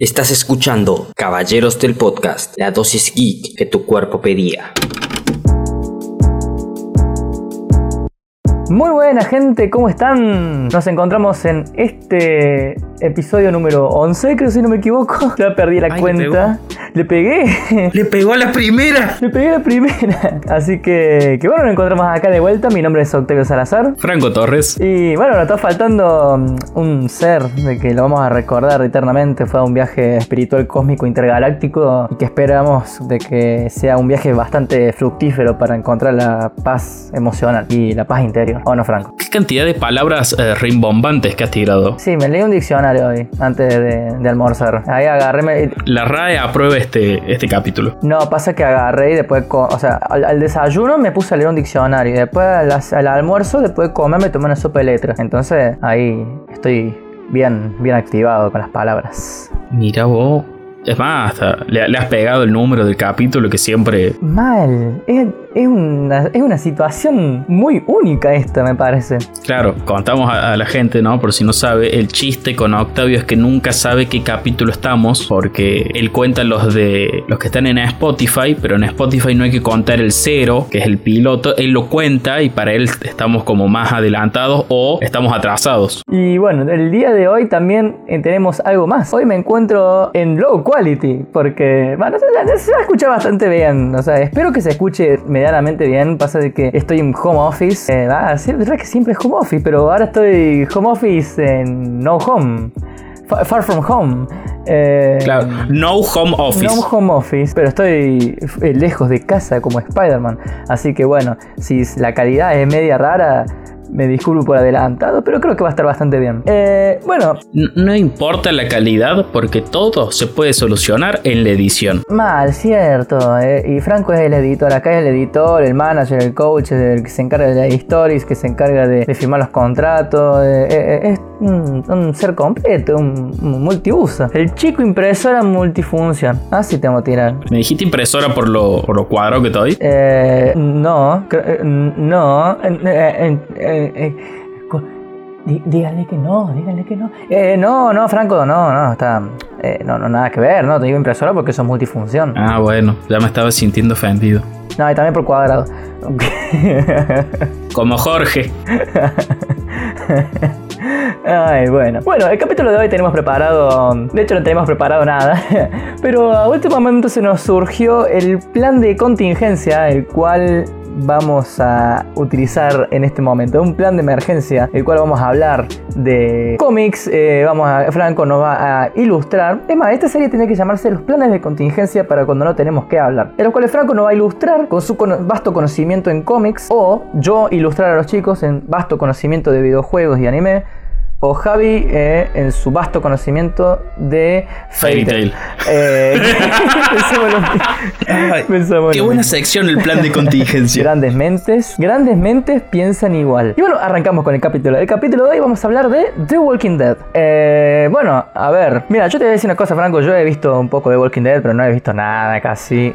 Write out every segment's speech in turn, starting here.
Estás escuchando Caballeros del Podcast, la dosis geek que tu cuerpo pedía. Muy buena gente, ¿cómo están? Nos encontramos en este episodio número 11, creo si no me equivoco. Ya perdí la Ay, le cuenta. Le pegué. Le pegó a la primera. Le pegué la primera. Así que, que bueno, nos encontramos acá de vuelta. Mi nombre es Octavio Salazar. Franco Torres. Y bueno, nos está faltando mm, un ser de que lo vamos a recordar eternamente. Fue un viaje espiritual cósmico intergaláctico y que esperamos de que sea un viaje bastante fructífero para encontrar la paz emocional y la paz interior. ¿O no, Franco? ¿Qué cantidad de palabras eh, rimbombantes que has tirado? Sí, me leí un diccionario hoy antes de, de almorzar. Ahí agarré. me- La RAE aprueba este, este capítulo. No, pasa que agarré y después, o sea, al, al desayuno me puse a leer un diccionario y después al, al almuerzo, después de comer, me tomé una sopa de letras. Entonces ahí estoy bien, bien activado con las palabras. Mira vos. Es más, hasta le, le has pegado el número del capítulo que siempre. Mal, es, es una, es una situación muy única esta, me parece. Claro, contamos a, a la gente, ¿no? Por si no sabe, el chiste con Octavio es que nunca sabe qué capítulo estamos, porque él cuenta los de los que están en Spotify, pero en Spotify no hay que contar el cero, que es el piloto. Él lo cuenta y para él estamos como más adelantados o estamos atrasados. Y bueno, el día de hoy también eh, tenemos algo más. Hoy me encuentro en low quality, porque, bueno, se, se- va a escuchar bastante bien. O sea, espero que se escuche medianamente bien. Pasa de que estoy en home office. Eh, ah, sí, es verdad que siempre es home office, pero ahora estoy home office en no home. Fa- Far from home. Eh, Claro, no home office. no home office, pero estoy eh, lejos de casa como Spider-Man. Así que bueno, si la calidad es media rara, me disculpo por adelantado, pero creo que va a estar bastante bien. Eh, bueno, No importa la calidad porque todo se puede solucionar en la edición. mal, cierto. eh, y Franco es el editor, acá es el editor, el manager, el coach, el que se encarga de las stories, que se encarga de, de firmar los contratos. eh, eh, es un, un ser completo, un, un multiuso. El chico impresora multifunción. Así tengo que tirar. ¿Me dijiste impresora por lo, por lo cuadrado que estoy? Eh, no, eh, no. eh, eh, eh, co- dí- dígale que no, dígale que no. Eh, no, no, Franco, no, no, está. eh, no, no, nada que ver, no, te digo impresora porque eso es multifunción. Ah, bueno, ya me estaba sintiendo ofendido. No, y también por cuadrado. Como Jorge. Ay, bueno. Bueno, el capítulo de hoy tenemos preparado. De hecho, no tenemos preparado nada. Pero a último momento se nos surgió el plan de contingencia, el cual vamos a utilizar en este momento. Un plan de emergencia, el cual vamos a hablar de cómics. eh, vamos a. Franco nos va a ilustrar. Es más, esta serie tiene que llamarse Los planes de contingencia para cuando no tenemos que hablar. En los cuales Franco nos va a ilustrar con su vasto conocimiento en cómics. O yo ilustrar a los chicos en vasto conocimiento de videojuegos y anime. O Javi eh, en su vasto conocimiento de Fairy Tail. Eh, Qué buena sección el plan de contingencia. Grandes mentes, grandes mentes piensan igual. Y bueno, arrancamos con el capítulo. El capítulo de hoy vamos a hablar de The Walking Dead. Eh, bueno, a ver, mira, yo te voy a decir una cosa, Franco. Yo he visto un poco de Walking Dead, pero no he visto nada casi.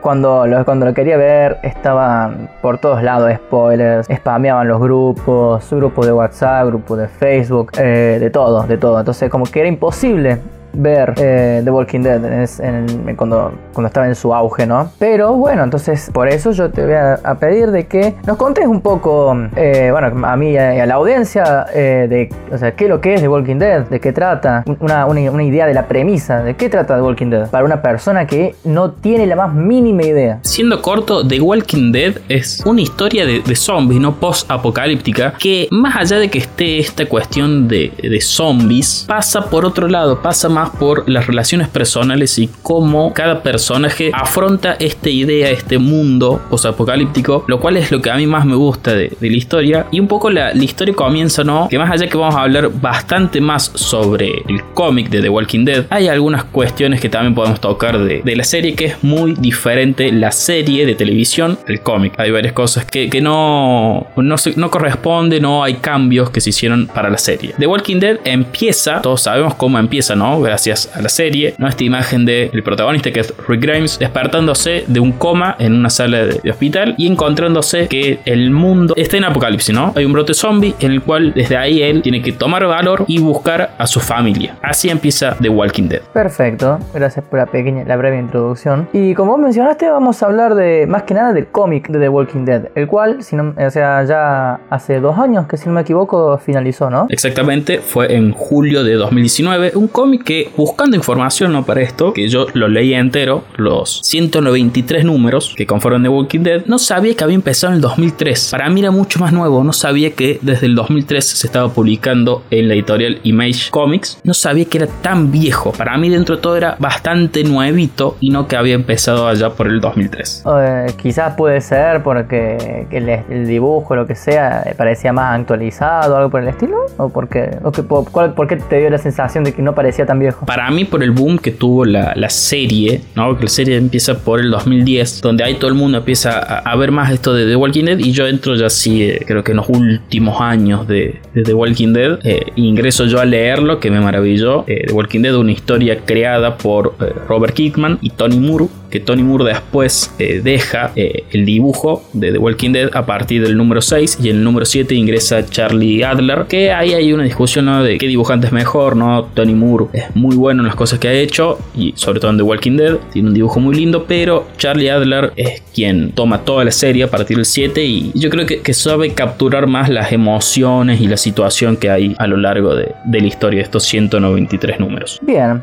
Cuando, lo, cuando lo quería ver, estaban por todos lados spoilers, spameaban los grupos, grupos de WhatsApp, grupos de Facebook, eh, de todo, de todo. Entonces, como que era imposible ver eh, The Walking Dead en- cuando, cuando estaba en su auge, ¿no? Pero bueno, entonces por eso yo te voy a, pedir de que nos contes un poco, eh, bueno, a mí y a la audiencia, eh, de, o sea, qué es lo que es The Walking Dead, de qué trata, una, una- una idea de la premisa, de qué trata The Walking Dead, para una persona que no tiene la más mínima idea. Siendo corto, The Walking Dead es una historia de, de zombies, no post-apocalíptica, que más allá de que esté esta cuestión de, de zombies, pasa por otro lado, pasa más por las relaciones personales y cómo cada personaje afronta esta idea, este mundo post-apocalíptico, lo cual es lo que a mí más me gusta de, de la historia. Y un poco la, historia comienza, ¿no? Que más allá que vamos a hablar bastante más sobre el cómic de The Walking Dead, hay algunas cuestiones que también podemos tocar de, de la serie que es muy diferente la serie de televisión del cómic. Hay varias cosas que, que no, no, no corresponden, no hay cambios que se hicieron para la serie. The Walking Dead empieza, todos sabemos cómo empieza, ¿no? Gracias a la serie, ¿no? Esta imagen del el protagonista que es Rick Grimes despertándose de un coma en una sala de, hospital y encontrándose que el mundo está en apocalipsis, ¿no? Hay un brote zombie en el cual desde ahí él tiene que tomar valor y buscar a su familia. Así empieza The Walking Dead. Perfecto, gracias por la pequeña, la breve introducción. Y como vos mencionaste, vamos a hablar de más que nada del cómic de The Walking Dead, el cual, si no, o sea, ya hace dos años que si no me equivoco finalizó, ¿no? Exactamente, fue en julio de 2019, un cómic que buscando información ¿no? para esto, que yo lo leí entero, los 193 números que conforman The Walking Dead, no sabía que había empezado en el 2003. Para mí era mucho más nuevo, no sabía que desde el 2003 se estaba publicando en la editorial Image Comics, no sabía que era tan viejo. Para mí dentro de todo era bastante nuevito y no que había empezado allá por el 2003. Eh, quizás puede ser porque el, el dibujo, lo que sea, parecía más actualizado, algo por el estilo, o porque, o que, por, por, qué te dio la sensación de que no parecía tan viejo. Para mí por el boom que tuvo la, la serie, ¿no? Que la serie empieza por el 2010, donde ahí todo el mundo empieza a, ver más esto de The Walking Dead y yo entro ya sí, eh, creo que en los últimos años de, The Walking Dead, eh, ingreso yo a leerlo, que me maravilló. Eh, The Walking Dead, una historia creada por Robert Kickman y Tony Moore, Tony Moore después deja el dibujo de The Walking Dead a partir del número 6 y en el número 7 ingresa Charlie Adler, que ahí hay una discusión de qué dibujante es mejor, ¿no? Tony Moore es muy bueno en las cosas que ha hecho y sobre todo en The Walking Dead, tiene un dibujo muy lindo, pero Charlie Adler es quien toma toda la serie a partir del 7 y yo creo que, sabe capturar más las emociones y la situación que hay a lo largo de, de la historia de estos 193 números. Bien,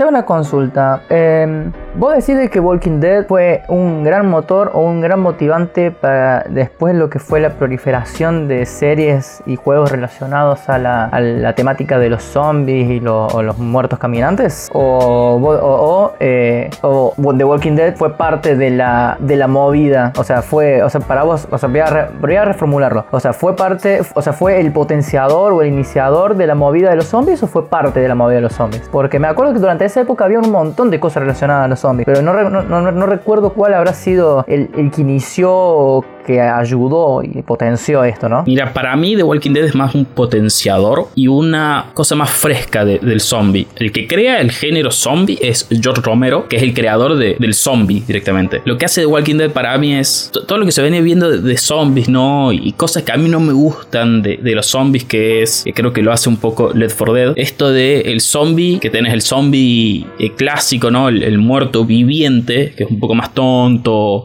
tengo una consulta. Eh, vos decís que Walking Dead fue un gran motor o un gran motivante para después lo que fue la proliferación de series y juegos relacionados a la, temática de los zombies y los muertos caminantes. O, o, eh, o, The Walking Dead fue parte de la, de la movida. O sea, fue, o sea, para vos, o sea, voy a, voy a reformularlo. O sea, fue parte, o sea, fue el potenciador o el iniciador de la movida de los zombies o fue parte de la movida de los zombies. Porque me acuerdo que durante esa época había un montón de cosas relacionadas a los zombies, pero no, no, recuerdo cuál habrá sido el, que inició que ayudó y potenció esto, ¿no? Mira, para mí The Walking Dead es más un potenciador y una cosa más fresca del zombie. El que crea el género zombie es George Romero, que es el creador del zombie directamente. Lo que hace The Walking Dead para mí es todo lo que se viene viendo de, zombies, ¿no? Y cosas que a mí no me gustan de, los zombies, que es, creo que lo hace un poco Led for Dead. Esto de el zombie, que tenés el zombie eh, clásico, ¿no? El, muerto viviente, que es un poco más tonto,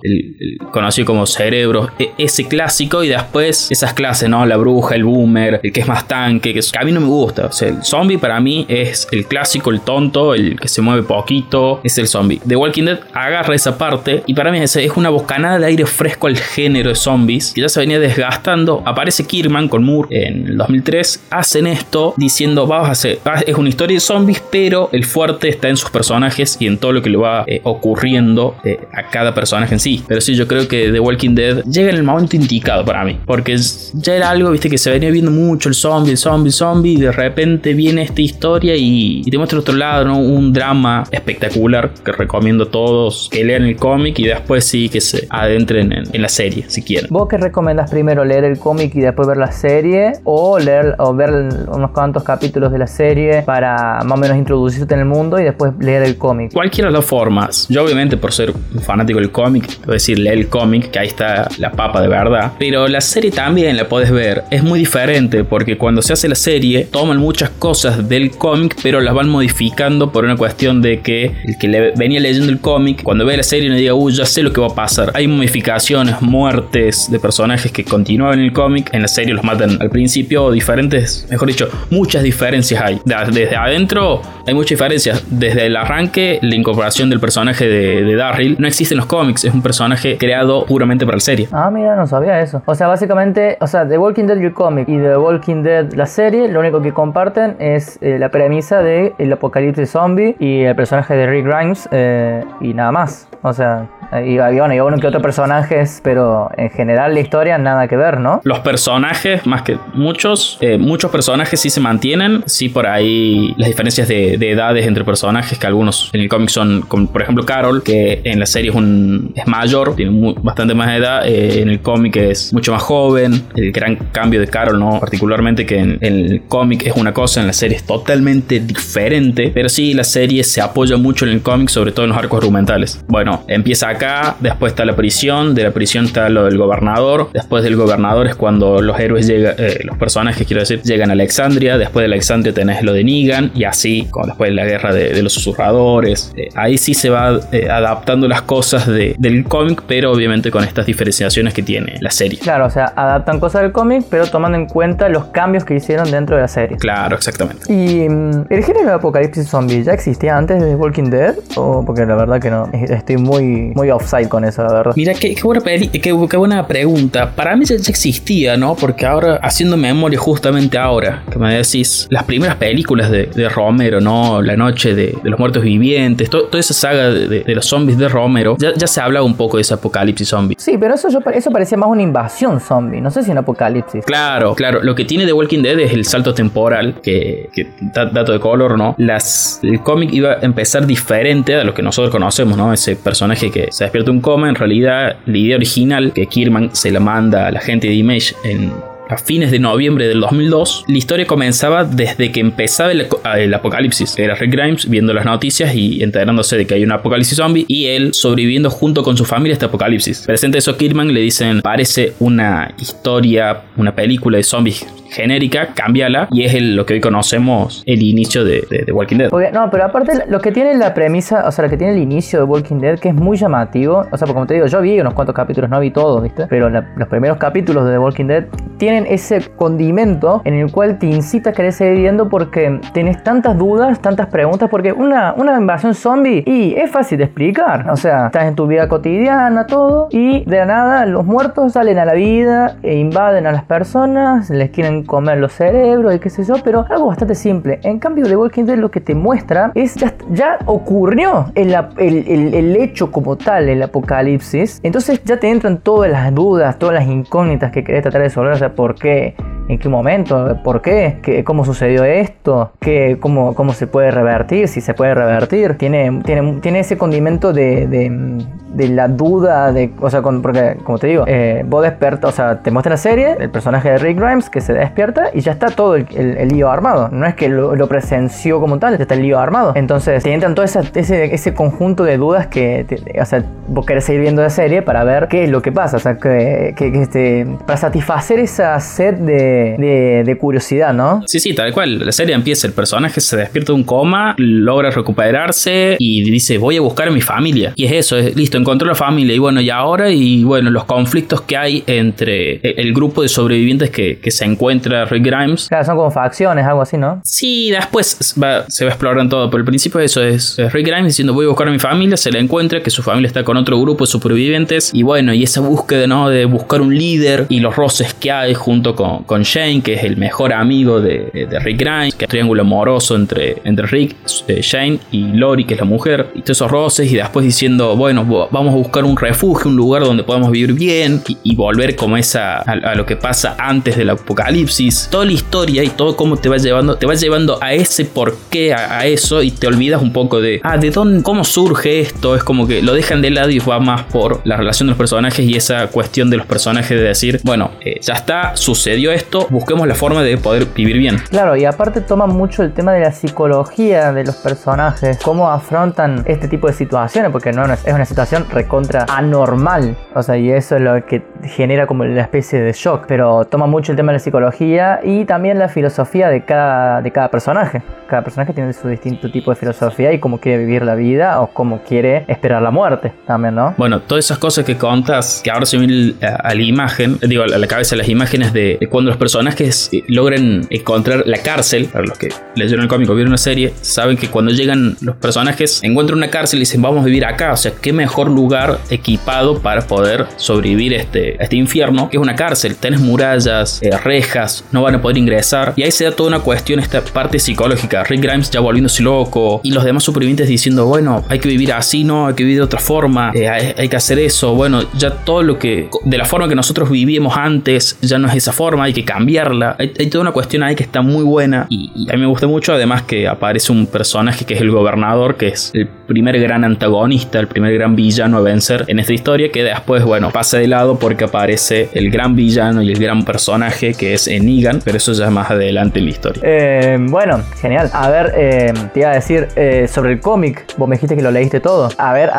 conocido como cerebro e, ese clásico y después esas clases, ¿no? La bruja, el boomer, el que es más tanque, que, a mí no me gusta. O sea, el zombie para mí es el clásico, el tonto, el que se mueve poquito, es el zombie. The Walking Dead agarra esa parte y para mí es, es una bocanada de aire fresco al género de zombies que ya se venía desgastando. Aparece Kirman con Moore en el 2003, hacen esto diciendo, vamos a hacer, es una historia de zombies, pero el fuerte está en sus personajes y en todo lo que le va eh, ocurriendo eh, a cada personaje en sí. Pero sí, yo creo que The Walking Dead llega en el momento indicado para mí. Porque ya era algo, viste, que se venía viendo mucho el zombie, el zombie, el zombie. Y de repente viene esta historia y, te muestra otro lado, ¿no? Un drama espectacular que recomiendo a todos que lean el cómic y después sí que se adentren en, la serie, si quieren. ¿Vos qué recomendas primero? ¿Leer el cómic y después ver la serie? ¿O leer o ver unos cuantos capítulos de la serie para más o menos introducirte en el mundo y después leer el cómic? Cualquiera de las formas. Yo, obviamente, por ser un fanático del cómic, a decir, leer el cómic, que ahí está la papa de verdad. Pero la serie también la puedes ver. Es muy diferente porque cuando se hace la serie toman muchas cosas del cómic pero las van modificando por una cuestión de que el que le venía leyendo el cómic cuando ve la serie no diga, uy, ya sé lo que va a pasar. Hay modificaciones, muertes de personajes que continúan en el cómic. En la serie los matan al principio. Diferentes, mejor dicho, muchas diferencias hay. Desde adentro hay muchas diferencias. Desde el arranque, la incorporación del personaje de, de Darryl no existe en los cómics. Es un personaje creado puramente para la serie. Ah, mira, no sabía eso. O sea, básicamente, o sea, The Walking Dead el cómic y The Walking Dead la serie, lo único que comparten es eh, la premisa de el apocalipsis zombie y el personaje de Rick Grimes eh, y nada más. O sea, y, bueno, y uno que otros personajes, pero en general la historia nada que ver, ¿no? Los personajes, más que muchos, eh, muchos personajes sí se mantienen, sí por ahí las diferencias de, edades entre personajes que algunos en el cómic son, como por ejemplo Carol, que en la serie es, un, es mayor, tiene bastante más edad, eh, en el cómic es mucho más joven, el gran cambio de Carol, ¿no? Particularmente que en, el cómic es una cosa, en la serie es totalmente diferente, pero sí, la serie se apoya mucho en el cómic, sobre todo en los arcos argumentales. Bueno, empieza acá, después está la prisión, de la prisión está lo del gobernador, después del gobernador es cuando los héroes llegan, eh, los personajes quiero decir, llegan a Alexandria, después de Alexandria tenés lo de Negan y así, como después de la guerra de, los susurradores, eh, ahí sí se va eh, adaptando las cosas del cómic, pero obviamente con estas diferenciaciones que tiene la serie. Claro, o sea, adaptan cosas del cómic, pero tomando en cuenta los cambios que hicieron dentro de la serie. Claro, exactamente. ¿Y mm, el género de apocalipsis zombie ya existía antes de Walking Dead? O porque la verdad que no, estoy muy, muy offside con eso, la verdad. Mira, qué, buena, qué, buena pregunta. Para mí ya, existía, ¿no? Porque ahora, haciendo memoria justamente ahora, que me decís, las primeras películas de, Romero, ¿no? La noche de, los muertos vivientes, toda esa saga de, los zombies de Romero, ya, ya se habla un poco de ese apocalipsis zombie. Sí, pero eso, yo, eso parecía más una invasión zombie, no sé si un apocalipsis. Claro, claro. Lo que tiene The Walking Dead es el salto temporal, que, que dato de color, ¿no? Las, el cómic iba a empezar diferente a lo que nosotros conocemos, ¿no? Ese personaje que se despierta un coma, en realidad la idea original que Kierman se la manda a la gente de Image en a fines de noviembre del 2002, la historia comenzaba desde que empezaba el, apocalipsis. Era Rick Grimes viendo las noticias y enterándose de que hay un apocalipsis zombie y él sobreviviendo junto con su familia a este apocalipsis. Presente eso, Kidman le dicen, parece una historia, una película de zombies genérica, cámbiala y es lo que hoy conocemos el inicio de, Walking Dead. no, pero aparte lo que tiene la premisa, o sea, lo que tiene el inicio de Walking Dead, que es muy llamativo, o sea, porque como te digo, yo vi unos cuantos capítulos, no vi todo, ¿viste? Pero los primeros capítulos de The Walking Dead tienen ese condimento en el cual te incita a querer seguir viendo porque tenés tantas dudas, tantas preguntas, porque una, una invasión zombie y es fácil de explicar, o sea, estás en tu vida cotidiana, todo, y de la nada los muertos salen a la vida e invaden a las personas, les quieren comer los cerebros y qué sé yo, pero algo bastante simple. En cambio, The Walking Dead lo que te muestra es ya, ya ocurrió el, el, el, hecho como tal, el apocalipsis. Entonces ya te entran todas las dudas, todas las incógnitas que querés tratar de resolver. O sea, ¿por qué? ¿En qué momento? ¿Por qué? ¿Qué ¿Cómo sucedió esto? ¿Qué, cómo, ¿Cómo se puede revertir? Si se puede revertir. Tiene, tiene, tiene ese condimento de, de, la duda, de, o sea, porque como te digo, eh, vos despertas, o sea, te muestra la serie, el personaje de Rick Grimes que se despierta y ya está todo el, el, lío armado. No es que lo, presenció como tal, está el lío armado. Entonces te entran todo ese, ese, conjunto de dudas que, o sea, vos querés seguir viendo la serie para ver qué es lo que pasa, o sea, que, que este, para satisfacer esa sed de de, curiosidad, ¿no? Sí, sí, tal cual. La serie empieza, el personaje se despierta de un coma, logra recuperarse y dice, voy a buscar a mi familia. Y es eso, es listo, encontró la familia. Y bueno, y ahora, y bueno, los conflictos que hay entre el grupo de sobrevivientes que, se encuentra Rick Grimes. Claro, son como facciones, algo así, ¿no? Sí, después se va a explorar en todo, pero el principio de eso es, Rick Grimes diciendo, voy a buscar a mi familia, se la encuentra, que su familia está con otro grupo de supervivientes. Y bueno, y esa búsqueda, ¿no? De buscar un líder y los roces que hay junto con, con Shane, que es el mejor amigo de, Rick Grimes, que es un triángulo amoroso entre, entre Rick, eh, Shane y Lori, que es la mujer, y todos esos roces, y después diciendo, bueno, vamos a buscar un refugio, un lugar donde podamos vivir bien y, volver como esa a, lo que pasa antes del apocalipsis. Toda la historia y todo cómo te va llevando, te va llevando a ese porqué, a, a eso, y te olvidas un poco de, ah, de dónde, cómo surge esto, es como que lo dejan de lado y va más por la relación de los personajes y esa cuestión de los personajes de decir, bueno, eh, ya está, sucedió esto busquemos la forma de poder vivir bien. Claro, y aparte toma mucho el tema de la psicología de los personajes, cómo afrontan este tipo de situaciones, porque no es una situación recontra anormal, o sea, y eso es lo que genera como la especie de shock, pero toma mucho el tema de la psicología y también la filosofía de cada, de cada personaje. Cada personaje tiene su distinto tipo de filosofía y cómo quiere vivir la vida o cómo quiere esperar la muerte también, ¿no? Bueno, todas esas cosas que contas, que ahora se vienen a, la imagen, digo, a la cabeza las imágenes de, cuando los personajes eh, logran encontrar la cárcel, para los que leyeron el cómic o vieron una serie, saben que cuando llegan los personajes encuentran una cárcel y dicen vamos a vivir acá, o sea, qué mejor lugar equipado para poder sobrevivir este, este infierno, que es una cárcel, tenés murallas, eh, rejas, no van a poder ingresar, y ahí se da toda una cuestión, esta parte psicológica, Rick Grimes ya volviéndose loco, y los demás supervivientes diciendo, bueno, hay que vivir así, no, hay que vivir de otra forma, eh, hay, hay que hacer eso, bueno, ya todo lo que, de la forma que nosotros vivíamos antes, ya no es esa forma, hay que cambiar cambiarla. Hay, toda una cuestión ahí que está muy buena y, y a mí me gusta mucho. Además que aparece un personaje que es el gobernador, que es el primer gran antagonista, el primer gran villano a vencer en esta historia, que después, bueno, pasa de lado porque aparece el gran villano y el gran personaje que es Enigan, pero eso ya es más adelante en la historia. Eh, bueno, genial. A ver, eh, te iba a decir eh, sobre el cómic. Vos me dijiste que lo leíste todo. A ver,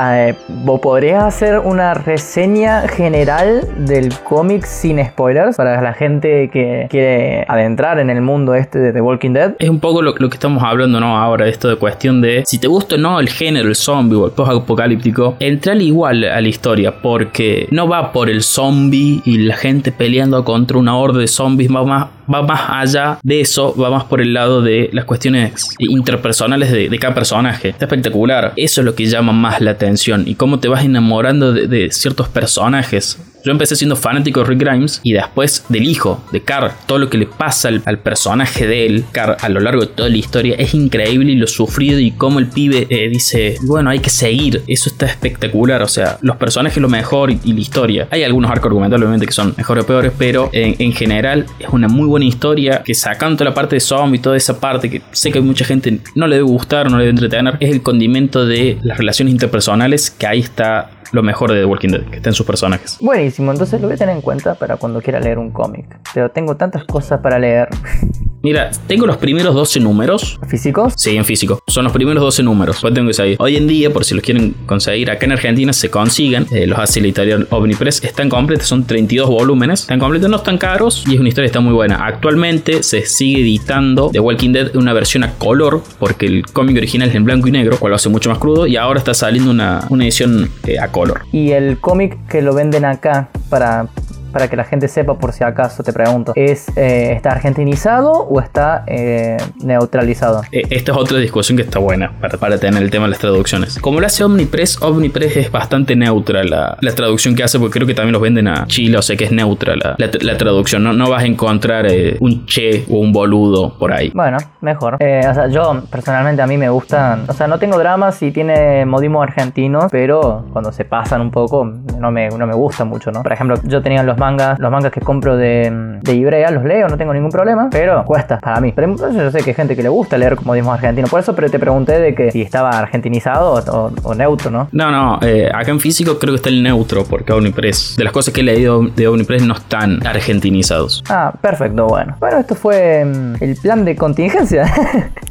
¿vos podrías hacer una reseña general del cómic sin spoilers para la gente que quiere adentrar en el mundo este de The Walking Dead? Es un poco lo, lo que estamos hablando, ¿no? Ahora, esto de cuestión de si te gusta o no el género, el zombie o el post-apocalíptico, entrale igual a la historia, porque no va por el zombie y la gente peleando contra una horda de zombies, va más, va más allá de eso, va más por el lado de las cuestiones interpersonales de, cada personaje. Está espectacular. Eso es lo que llama más la atención y cómo te vas enamorando de ciertos personajes. Yo empecé siendo fanático de Rick Grimes y después del hijo de Carl. Todo lo que le pasa al, personaje de él, Carl, a lo largo de toda la historia es increíble y lo sufrido y cómo el pibe eh, dice, bueno, hay que seguir. Eso está espectacular. O sea, los personajes lo mejor y, y la historia. Hay algunos arcos argumentales obviamente que son mejores o peores, pero en, en, general es una muy buena historia que sacando la parte de zombie, toda esa parte que sé que mucha gente no le debe gustar, no le debe entretener, es el condimento de las relaciones interpersonales que ahí está lo mejor de The Walking Dead, que está en sus personajes. Buenísimo, entonces lo voy a tener en cuenta para cuando quiera leer un cómic. Pero tengo tantas cosas para leer. Mira, tengo los primeros 12 números. ¿Físicos? Sí, en físico. Son los primeros 12 números. Pues tengo que seguir. Hoy en día, por si los quieren conseguir, acá en Argentina se consiguen. Eh, los hace la editorial Omnipress. Están completos, son 32 volúmenes. Están completos, no están caros y es una historia que está muy buena. Actualmente se sigue editando The Walking Dead una versión a color, porque el cómic original es en blanco y negro, cual lo hace mucho más crudo. Y ahora está saliendo una, una edición eh, a color. Y el cómic que lo venden acá para para que la gente sepa por si acaso te pregunto, ¿es, eh, ¿está argentinizado o está eh, neutralizado? Eh, esta es otra discusión que está buena para, para, tener el tema de las traducciones. Como lo hace Omnipress, Omnipress es bastante neutra la, la, traducción que hace, porque creo que también los venden a Chile, o sea que es neutra la, la, la traducción. No, no, vas a encontrar eh, un che o un boludo por ahí. Bueno, mejor. O sea, yo personalmente a mí me gustan, o sea, no tengo drama si tiene modismo argentino, pero cuando se pasan un poco no me, no me gusta mucho, ¿no? Por ejemplo, yo tenía los mangas, los mangas que compro de, de Ibrea, los leo, no tengo ningún problema, pero cuesta para mí. Pero yo sé que hay gente que le gusta leer como modismo argentino, por eso pero te pregunté de que si estaba argentinizado o, o neutro, ¿no? No, no, eh, acá en físico creo que está el neutro, porque Omnipress, de las cosas que he leído de Omnipress no están argentinizados. Ah, perfecto, bueno. Bueno, esto fue um, el plan de contingencia.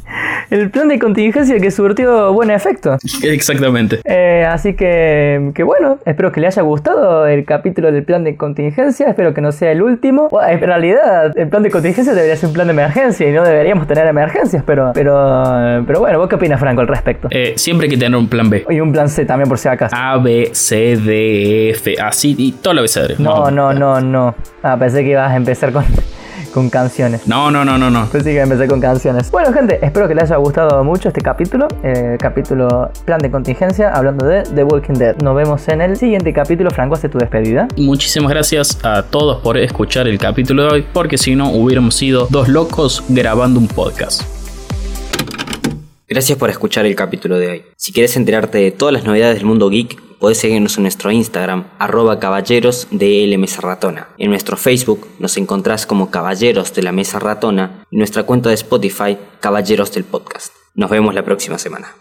el plan de contingencia que surtió buen efecto. Exactamente. Eh, así que, que bueno, espero que le haya gustado el capítulo del plan de contingencia. Espero que no sea el último. Bueno, en realidad, el plan de contingencia debería ser un plan de emergencia y no deberíamos tener emergencias, pero, pero, pero bueno, ¿vos qué opinas, Franco, al respecto? Eh, siempre hay que tener un plan B. Y un plan C también, por si acaso. A, B, C, D, F, así y todo lo abecedario. No, no, no, no. Ah, pensé que ibas a empezar con con canciones. No, no, no, no, no. Pues sí que empecé con canciones. Bueno, gente, espero que les haya gustado mucho este capítulo. El capítulo Plan de Contingencia, hablando de The Walking Dead. Nos vemos en el siguiente capítulo. Franco, hace tu despedida. Muchísimas gracias a todos por escuchar el capítulo de hoy, porque si no, hubiéramos sido dos locos grabando un podcast. Gracias por escuchar el capítulo de hoy. Si quieres enterarte de todas las novedades del mundo geek, puedes seguirnos en nuestro Instagram, arroba caballeros de Mesa Ratona. En nuestro Facebook nos encontrás como Caballeros de la Mesa Ratona y nuestra cuenta de Spotify, Caballeros del Podcast. Nos vemos la próxima semana.